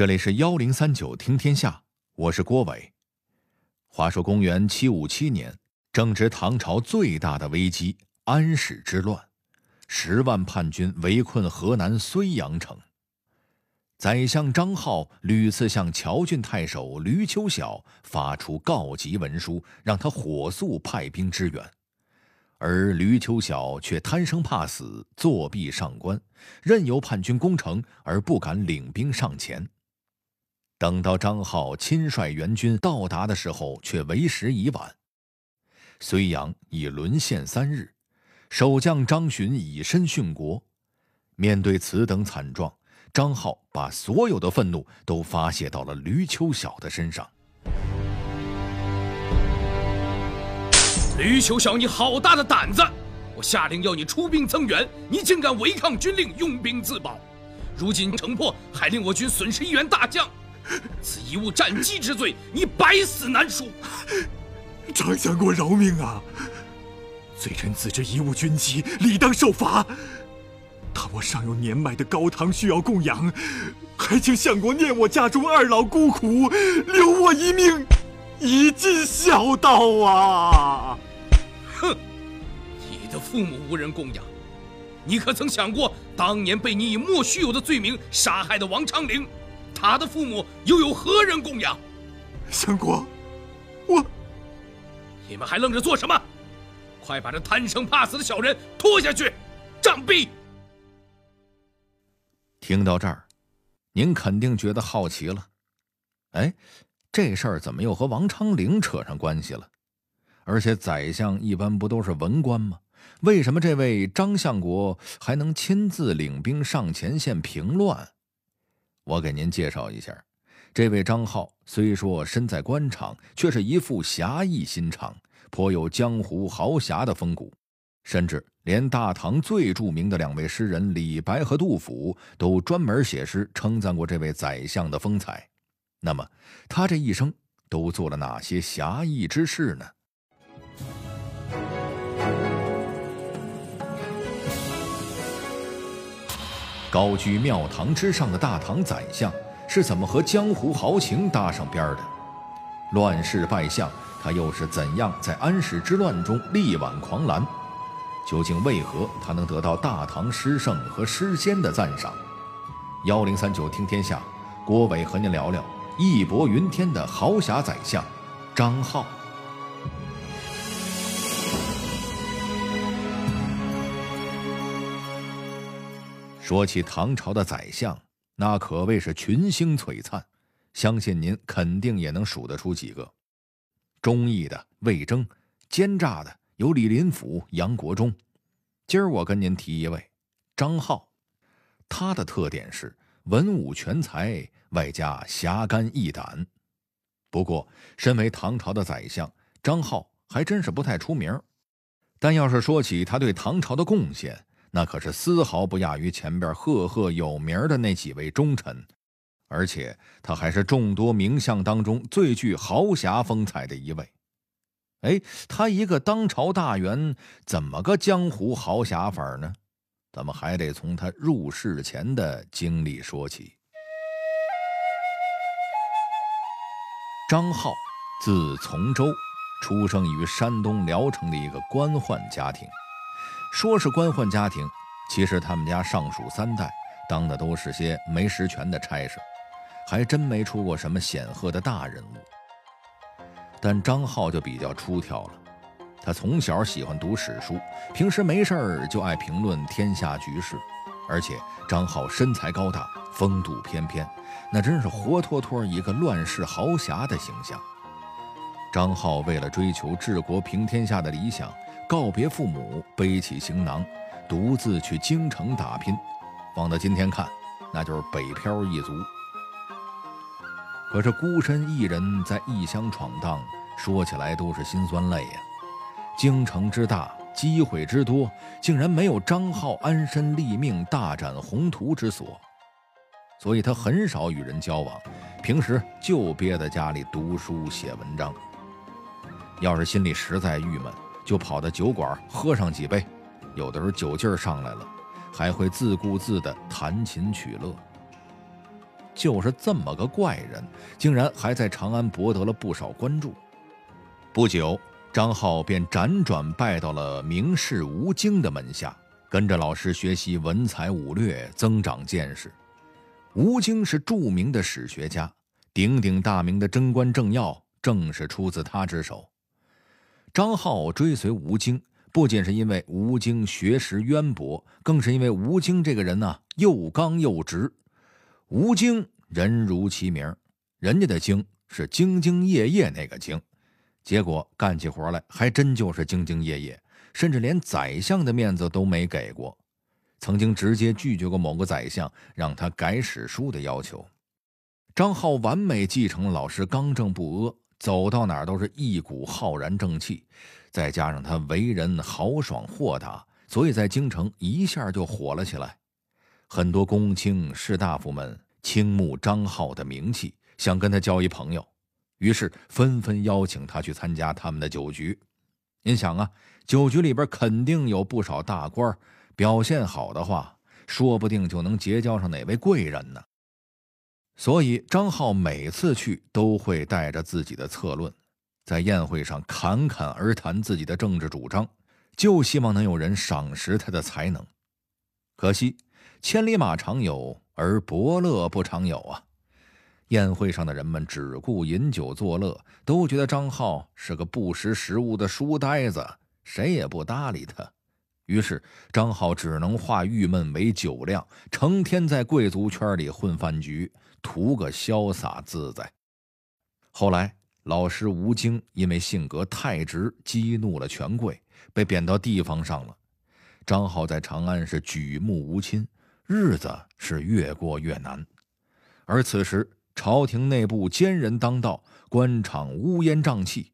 这里是幺零三九听天下，我是郭伟。话说公元七五七年，正值唐朝最大的危机——安史之乱，十万叛军围困河南睢阳城。宰相张浩屡次向乔郡太守闾丘晓发出告急文书，让他火速派兵支援。而闾丘晓却贪生怕死，作弊上官，任由叛军攻城，而不敢领兵上前。等到张浩亲率援军到达的时候，却为时已晚。睢阳已沦陷三日，守将张巡以身殉国。面对此等惨状，张浩把所有的愤怒都发泄到了闾丘晓的身上。吕秋晓，你好大的胆子！我下令要你出兵增援，你竟敢违抗军令，拥兵自保。如今城破，还令我军损失一员大将，此贻误战机之罪，你百死难赎。丞相国饶命啊！罪臣自知贻误军机，理当受罚。但我尚有年迈的高堂需要供养，还请相国念我家中二老孤苦，留我一命，以尽孝道啊！哼！你的父母无人供养，你可曾想过当年被你以莫须有的罪名杀害的王昌龄，他的父母又有何人供养？相国，我……你们还愣着做什么？快把这贪生怕死的小人拖下去，杖毙！听到这儿，您肯定觉得好奇了。哎，这事儿怎么又和王昌龄扯上关系了？而且宰相一般不都是文官吗？为什么这位张相国还能亲自领兵上前线平乱？我给您介绍一下，这位张浩虽说身在官场，却是一副侠义心肠，颇有江湖豪侠的风骨，甚至连大唐最著名的两位诗人李白和杜甫都专门写诗称赞过这位宰相的风采。那么，他这一生都做了哪些侠义之事呢？高居庙堂之上的大唐宰相是怎么和江湖豪情搭上边的？乱世败相，他又是怎样在安史之乱中力挽狂澜？究竟为何他能得到大唐诗圣和诗仙的赞赏？幺零三九听天下，郭伟和您聊聊义薄云天的豪侠宰相张浩。说起唐朝的宰相，那可谓是群星璀璨，相信您肯定也能数得出几个。忠义的魏征，奸诈的有李林甫、杨国忠。今儿我跟您提一位张浩，他的特点是文武全才，外加侠肝义胆。不过，身为唐朝的宰相，张浩还真是不太出名。但要是说起他对唐朝的贡献，那可是丝毫不亚于前边赫赫有名的那几位忠臣，而且他还是众多名相当中最具豪侠风采的一位。哎，他一个当朝大员，怎么个江湖豪侠法呢？咱们还得从他入世前的经历说起。张浩，字从周，出生于山东聊城的一个官宦家庭。说是官宦家庭，其实他们家上属三代，当的都是些没实权的差事，还真没出过什么显赫的大人物。但张浩就比较出挑了，他从小喜欢读史书，平时没事儿就爱评论天下局势，而且张浩身材高大，风度翩翩，那真是活脱脱一个乱世豪侠的形象。张浩为了追求治国平天下的理想。告别父母，背起行囊，独自去京城打拼。放到今天看，那就是北漂一族。可是孤身一人在异乡闯荡，说起来都是心酸泪呀。京城之大，机会之多，竟然没有张浩安身立命、大展宏图之所。所以他很少与人交往，平时就憋在家里读书写文章。要是心里实在郁闷，就跑到酒馆喝上几杯，有的时候酒劲儿上来了，还会自顾自地弹琴取乐。就是这么个怪人，竟然还在长安博得了不少关注。不久，张浩便辗转拜到了名士吴京的门下，跟着老师学习文才武略，增长见识。吴京是著名的史学家，鼎鼎大名的《贞观政要》正是出自他之手。张浩追随吴京，不仅是因为吴京学识渊博，更是因为吴京这个人呢又刚又直。吴京人如其名，人家的“京”是兢兢业业那个“兢”。结果干起活来还真就是兢兢业业，甚至连宰相的面子都没给过，曾经直接拒绝过某个宰相让他改史书的要求。张浩完美继承了老师刚正不阿，走到哪儿都是一股浩然正气，再加上他为人豪爽豁达，所以在京城一下就火了起来。很多公卿士大夫们倾慕张浩的名气，想跟他交一朋友。于是纷纷邀请他去参加他们的酒局。您想啊，酒局里边肯定有不少大官，表现好的话，说不定就能结交上哪位贵人呢。所以张浩每次去都会带着自己的策论，在宴会上侃侃而谈自己的政治主张，就希望能有人赏识他的才能。可惜千里马常有，而伯乐不常有啊。宴会上的人们只顾饮酒作乐，都觉得张浩是个不识时务的书呆子，谁也不搭理他。于是张浩只能化郁闷为酒量，成天在贵族圈里混饭局，图个潇洒自在。后来老师吴京因为性格太直，激怒了权贵，被贬到地方上了。张浩在长安是举目无亲，日子是越过越难。而此时。朝廷内部奸人当道，官场乌烟瘴气。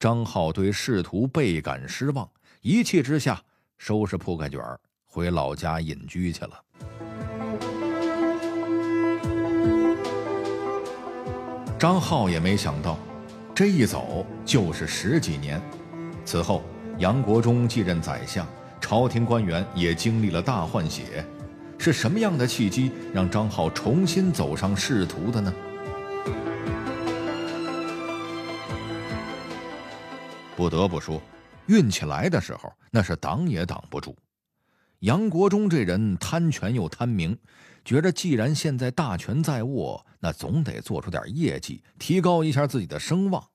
张浩对仕途倍感失望，一气之下收拾铺盖卷儿回老家隐居去了。张浩也没想到，这一走就是十几年。此后，杨国忠继任宰相，朝廷官员也经历了大换血。是什么样的契机让张浩重新走上仕途的呢？不得不说，运气来的时候，那是挡也挡不住。杨国忠这人贪权又贪名，觉着既然现在大权在握，那总得做出点业绩，提高一下自己的声望。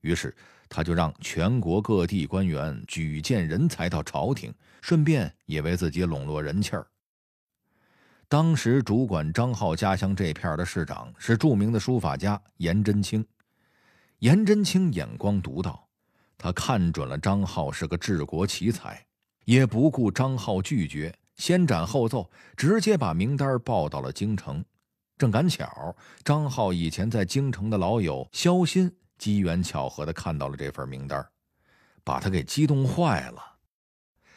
于是，他就让全国各地官员举荐人才到朝廷，顺便也为自己笼络人气儿。当时主管张浩家乡这片的市长是著名的书法家颜真卿。颜真卿眼光独到。他看准了张浩是个治国奇才，也不顾张浩拒绝，先斩后奏，直接把名单报到了京城。正赶巧，张浩以前在京城的老友肖鑫机缘巧合的看到了这份名单，把他给激动坏了。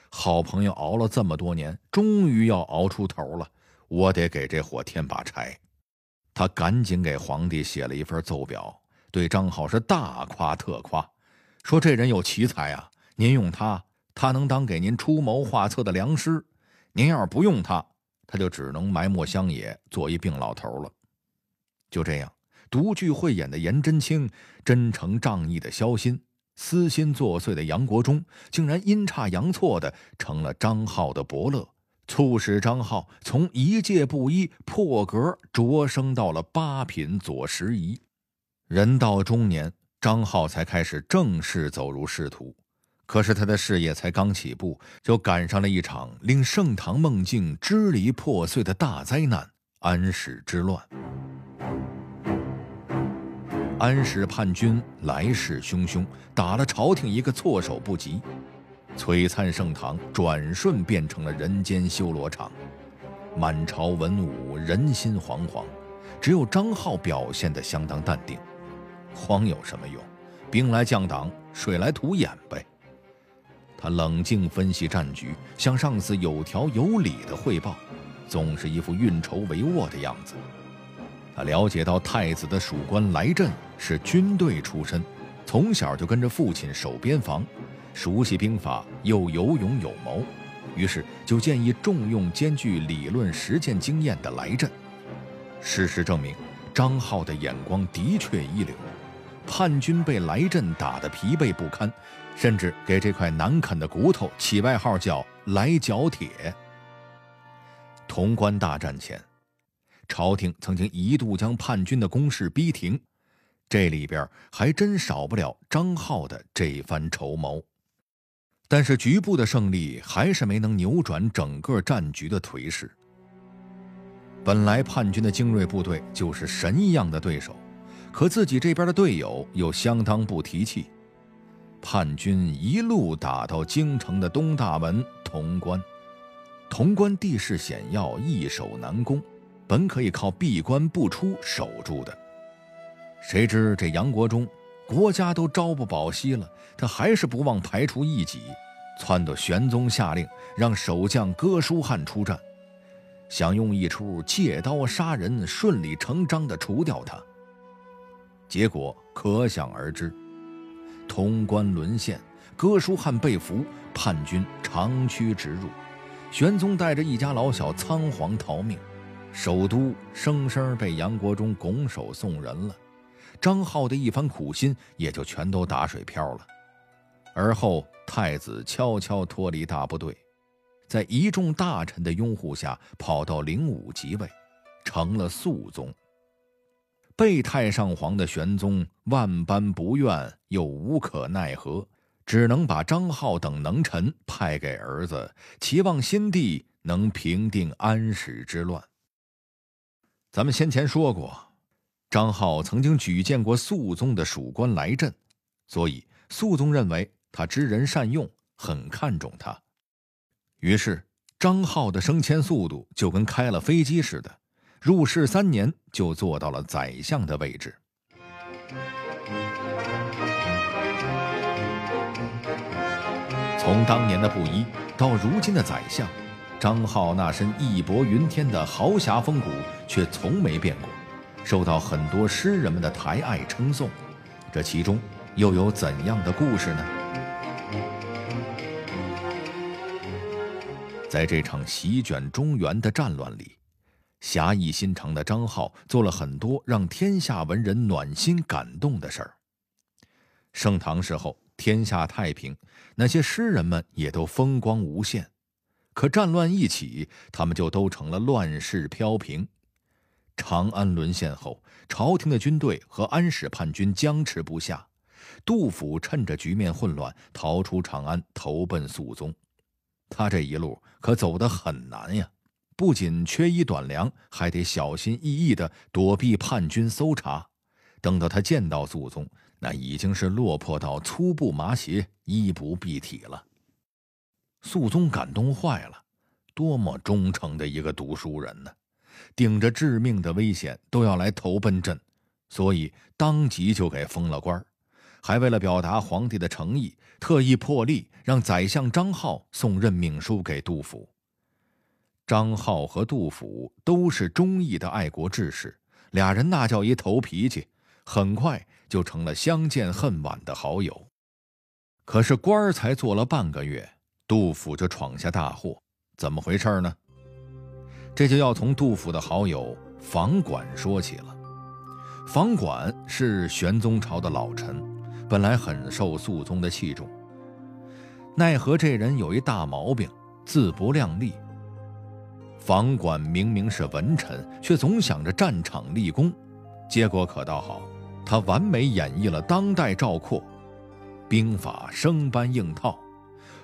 好朋友熬了这么多年，终于要熬出头了，我得给这火添把柴。他赶紧给皇帝写了一份奏表，对张浩是大夸特夸。说这人有奇才啊！您用他，他能当给您出谋划策的良师；您要是不用他，他就只能埋没乡野，做一病老头了。就这样，独具慧眼的颜真卿，真诚仗义的萧鑫，私心作祟的杨国忠，竟然阴差阳错的成了张浩的伯乐，促使张浩从一介布衣破格擢升到了八品左拾遗。人到中年。张浩才开始正式走入仕途，可是他的事业才刚起步，就赶上了一场令盛唐梦境支离破碎的大灾难——安史之乱。安史叛军来势汹汹，打了朝廷一个措手不及，璀璨盛唐转瞬变成了人间修罗场，满朝文武人心惶惶，只有张浩表现得相当淡定。慌有什么用？兵来将挡，水来土掩呗。他冷静分析战局，向上司有条有理的汇报，总是一副运筹帷幄的样子。他了解到太子的属官来镇是军队出身，从小就跟着父亲守边防，熟悉兵法，又有勇有谋，于是就建议重用兼具理论实践经验的来镇。事实证明。张浩的眼光的确一流。叛军被来阵打得疲惫不堪，甚至给这块难啃的骨头起外号叫“来脚铁”。潼关大战前，朝廷曾经一度将叛军的攻势逼停，这里边还真少不了张浩的这番筹谋。但是局部的胜利还是没能扭转整个战局的颓势。本来叛军的精锐部队就是神一样的对手。可自己这边的队友又相当不提气，叛军一路打到京城的东大门潼关。潼关地势险要，易守难攻，本可以靠闭关不出守住的。谁知这杨国忠，国家都朝不保夕了，他还是不忘排除异己，撺掇玄宗下令让守将哥舒翰出战，想用一出借刀杀人，顺理成章地除掉他。结果可想而知，潼关沦陷，哥舒翰被俘，叛军长驱直入，玄宗带着一家老小仓皇逃命，首都生生被杨国忠拱手送人了，张浩的一番苦心也就全都打水漂了。而后太子悄悄脱离大部队，在一众大臣的拥护下，跑到灵武即位，成了肃宗。被太上皇的玄宗万般不愿，又无可奈何，只能把张浩等能臣派给儿子，期望新帝能平定安史之乱。咱们先前说过，张浩曾经举荐过肃宗的属官来镇，所以肃宗认为他知人善用，很看重他。于是张浩的升迁速度就跟开了飞机似的。入仕三年，就做到了宰相的位置。从当年的布衣到如今的宰相，张浩那身义薄云天的豪侠风骨却从没变过，受到很多诗人们的抬爱称颂。这其中又有怎样的故事呢？在这场席卷中原的战乱里。侠义心肠的张浩做了很多让天下文人暖心感动的事儿。盛唐时候，天下太平，那些诗人们也都风光无限。可战乱一起，他们就都成了乱世飘萍。长安沦陷后，朝廷的军队和安史叛军僵持不下，杜甫趁着局面混乱，逃出长安，投奔肃宗。他这一路可走得很难呀。不仅缺衣短粮，还得小心翼翼地躲避叛军搜查。等到他见到肃宗，那已经是落魄到粗布麻鞋、衣不蔽体了。肃宗感动坏了，多么忠诚的一个读书人呢！顶着致命的危险都要来投奔朕，所以当即就给封了官还为了表达皇帝的诚意，特意破例让宰相张浩送任命书给杜甫。张浩和杜甫都是忠义的爱国志士，俩人那叫一头脾气，很快就成了相见恨晚的好友。可是官儿才做了半个月，杜甫就闯下大祸，怎么回事呢？这就要从杜甫的好友房管说起了。房管是玄宗朝的老臣，本来很受肃宗的器重，奈何这人有一大毛病，自不量力。房管明明是文臣，却总想着战场立功，结果可倒好，他完美演绎了当代赵括，兵法生搬硬套，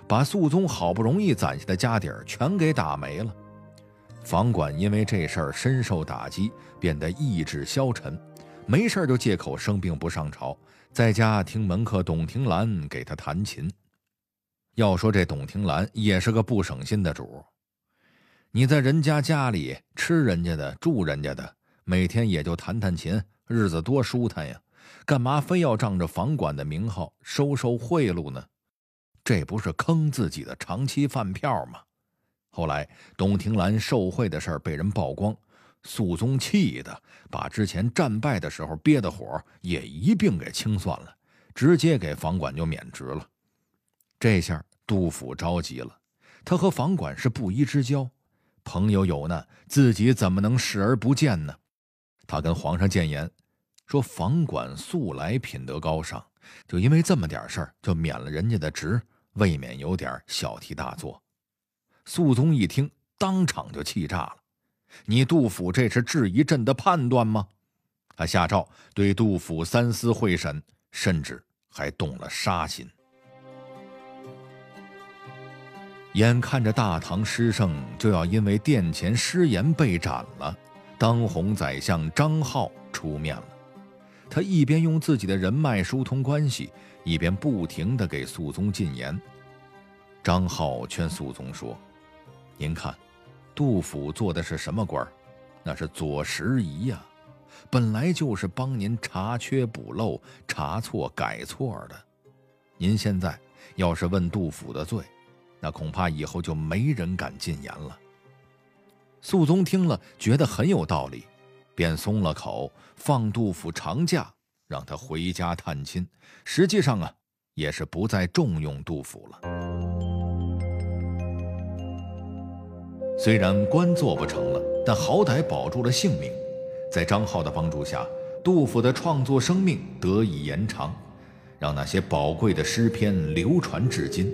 把肃宗好不容易攒下的家底儿全给打没了。房管因为这事儿深受打击，变得意志消沉，没事就借口生病不上朝，在家听门客董庭兰给他弹琴。要说这董庭兰也是个不省心的主儿。你在人家家里吃人家的住人家的，每天也就弹弹琴，日子多舒坦呀！干嘛非要仗着房管的名号收受贿赂呢？这不是坑自己的长期饭票吗？后来董庭兰受贿的事儿被人曝光，肃宗气的把之前战败的时候憋的火也一并给清算了，直接给房管就免职了。这下杜甫着急了，他和房管是布衣之交。朋友有难，自己怎么能视而不见呢？他跟皇上谏言，说房管素来品德高尚，就因为这么点事儿就免了人家的职，未免有点小题大做。肃宗一听，当场就气炸了：“你杜甫这是质疑朕的判断吗？”他下诏对杜甫三思会审，甚至还动了杀心。眼看着大唐诗圣就要因为殿前失言被斩了，当红宰相张浩出面了。他一边用自己的人脉疏通关系，一边不停地给肃宗进言。张浩劝肃宗说：“您看，杜甫做的是什么官那是左拾遗呀，本来就是帮您查缺补漏、查错改错的。您现在要是问杜甫的罪，”那恐怕以后就没人敢进言了。肃宗听了，觉得很有道理，便松了口，放杜甫长假，让他回家探亲。实际上啊，也是不再重用杜甫了。虽然官做不成了，但好歹保住了性命。在张浩的帮助下，杜甫的创作生命得以延长，让那些宝贵的诗篇流传至今。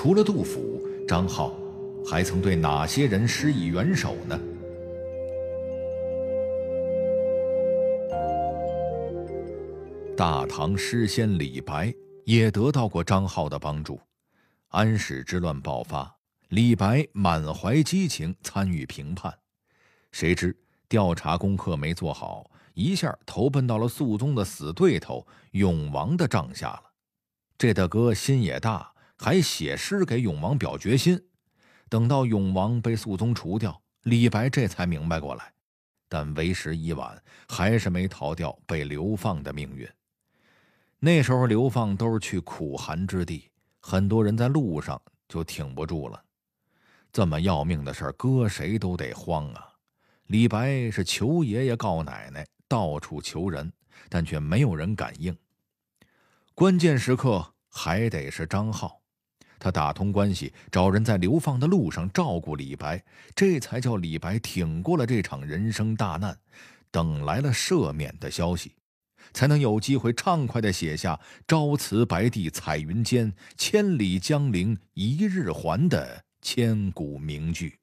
除了杜甫，张浩还曾对哪些人施以援手呢？大唐诗仙李白也得到过张浩的帮助。安史之乱爆发，李白满怀激情参与平叛，谁知调查功课没做好，一下投奔到了肃宗的死对头永王的帐下了。这大哥心也大。还写诗给永王表决心，等到永王被肃宗除掉，李白这才明白过来，但为时已晚，还是没逃掉被流放的命运。那时候流放都是去苦寒之地，很多人在路上就挺不住了。这么要命的事，搁谁都得慌啊！李白是求爷爷告奶奶，到处求人，但却没有人敢应。关键时刻还得是张浩。他打通关系，找人在流放的路上照顾李白，这才叫李白挺过了这场人生大难，等来了赦免的消息，才能有机会畅快地写下“朝辞白帝彩云间，千里江陵一日还”的千古名句。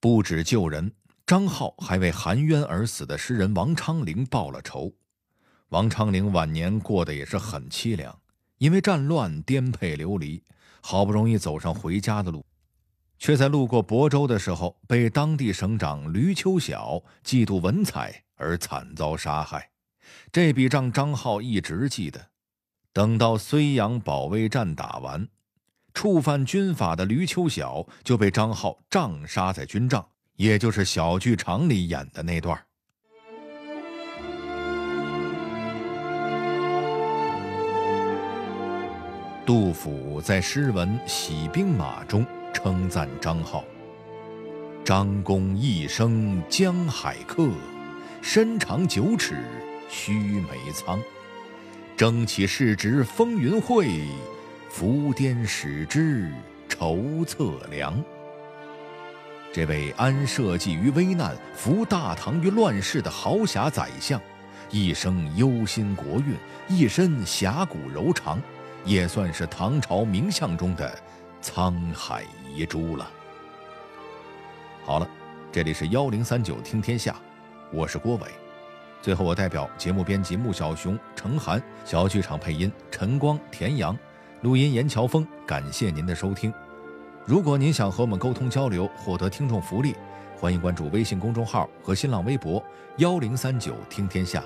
不止救人，张浩还为含冤而死的诗人王昌龄报了仇。王昌龄晚年过得也是很凄凉。因为战乱颠沛流离，好不容易走上回家的路，却在路过亳州的时候，被当地省长吕秋晓嫉妒文采而惨遭杀害。这笔账张浩一直记得。等到睢阳保卫战打完，触犯军法的吕秋晓就被张浩杖杀在军帐，也就是小剧场里演的那段。杜甫在诗文《喜兵马》中称赞张浩：“张公一生江海客，身长九尺须眉苍。征起世职风云会，伏颠使之筹策量。”这位安社稷于危难、扶大唐于乱世的豪侠宰相，一生忧心国运，一身侠骨柔肠。也算是唐朝名相中的沧海遗珠了。好了，这里是幺零三九听天下，我是郭伟。最后，我代表节目编辑穆小熊、程涵，小剧场配音陈光、田阳，录音严乔峰。感谢您的收听。如果您想和我们沟通交流，获得听众福利，欢迎关注微信公众号和新浪微博幺零三九听天下。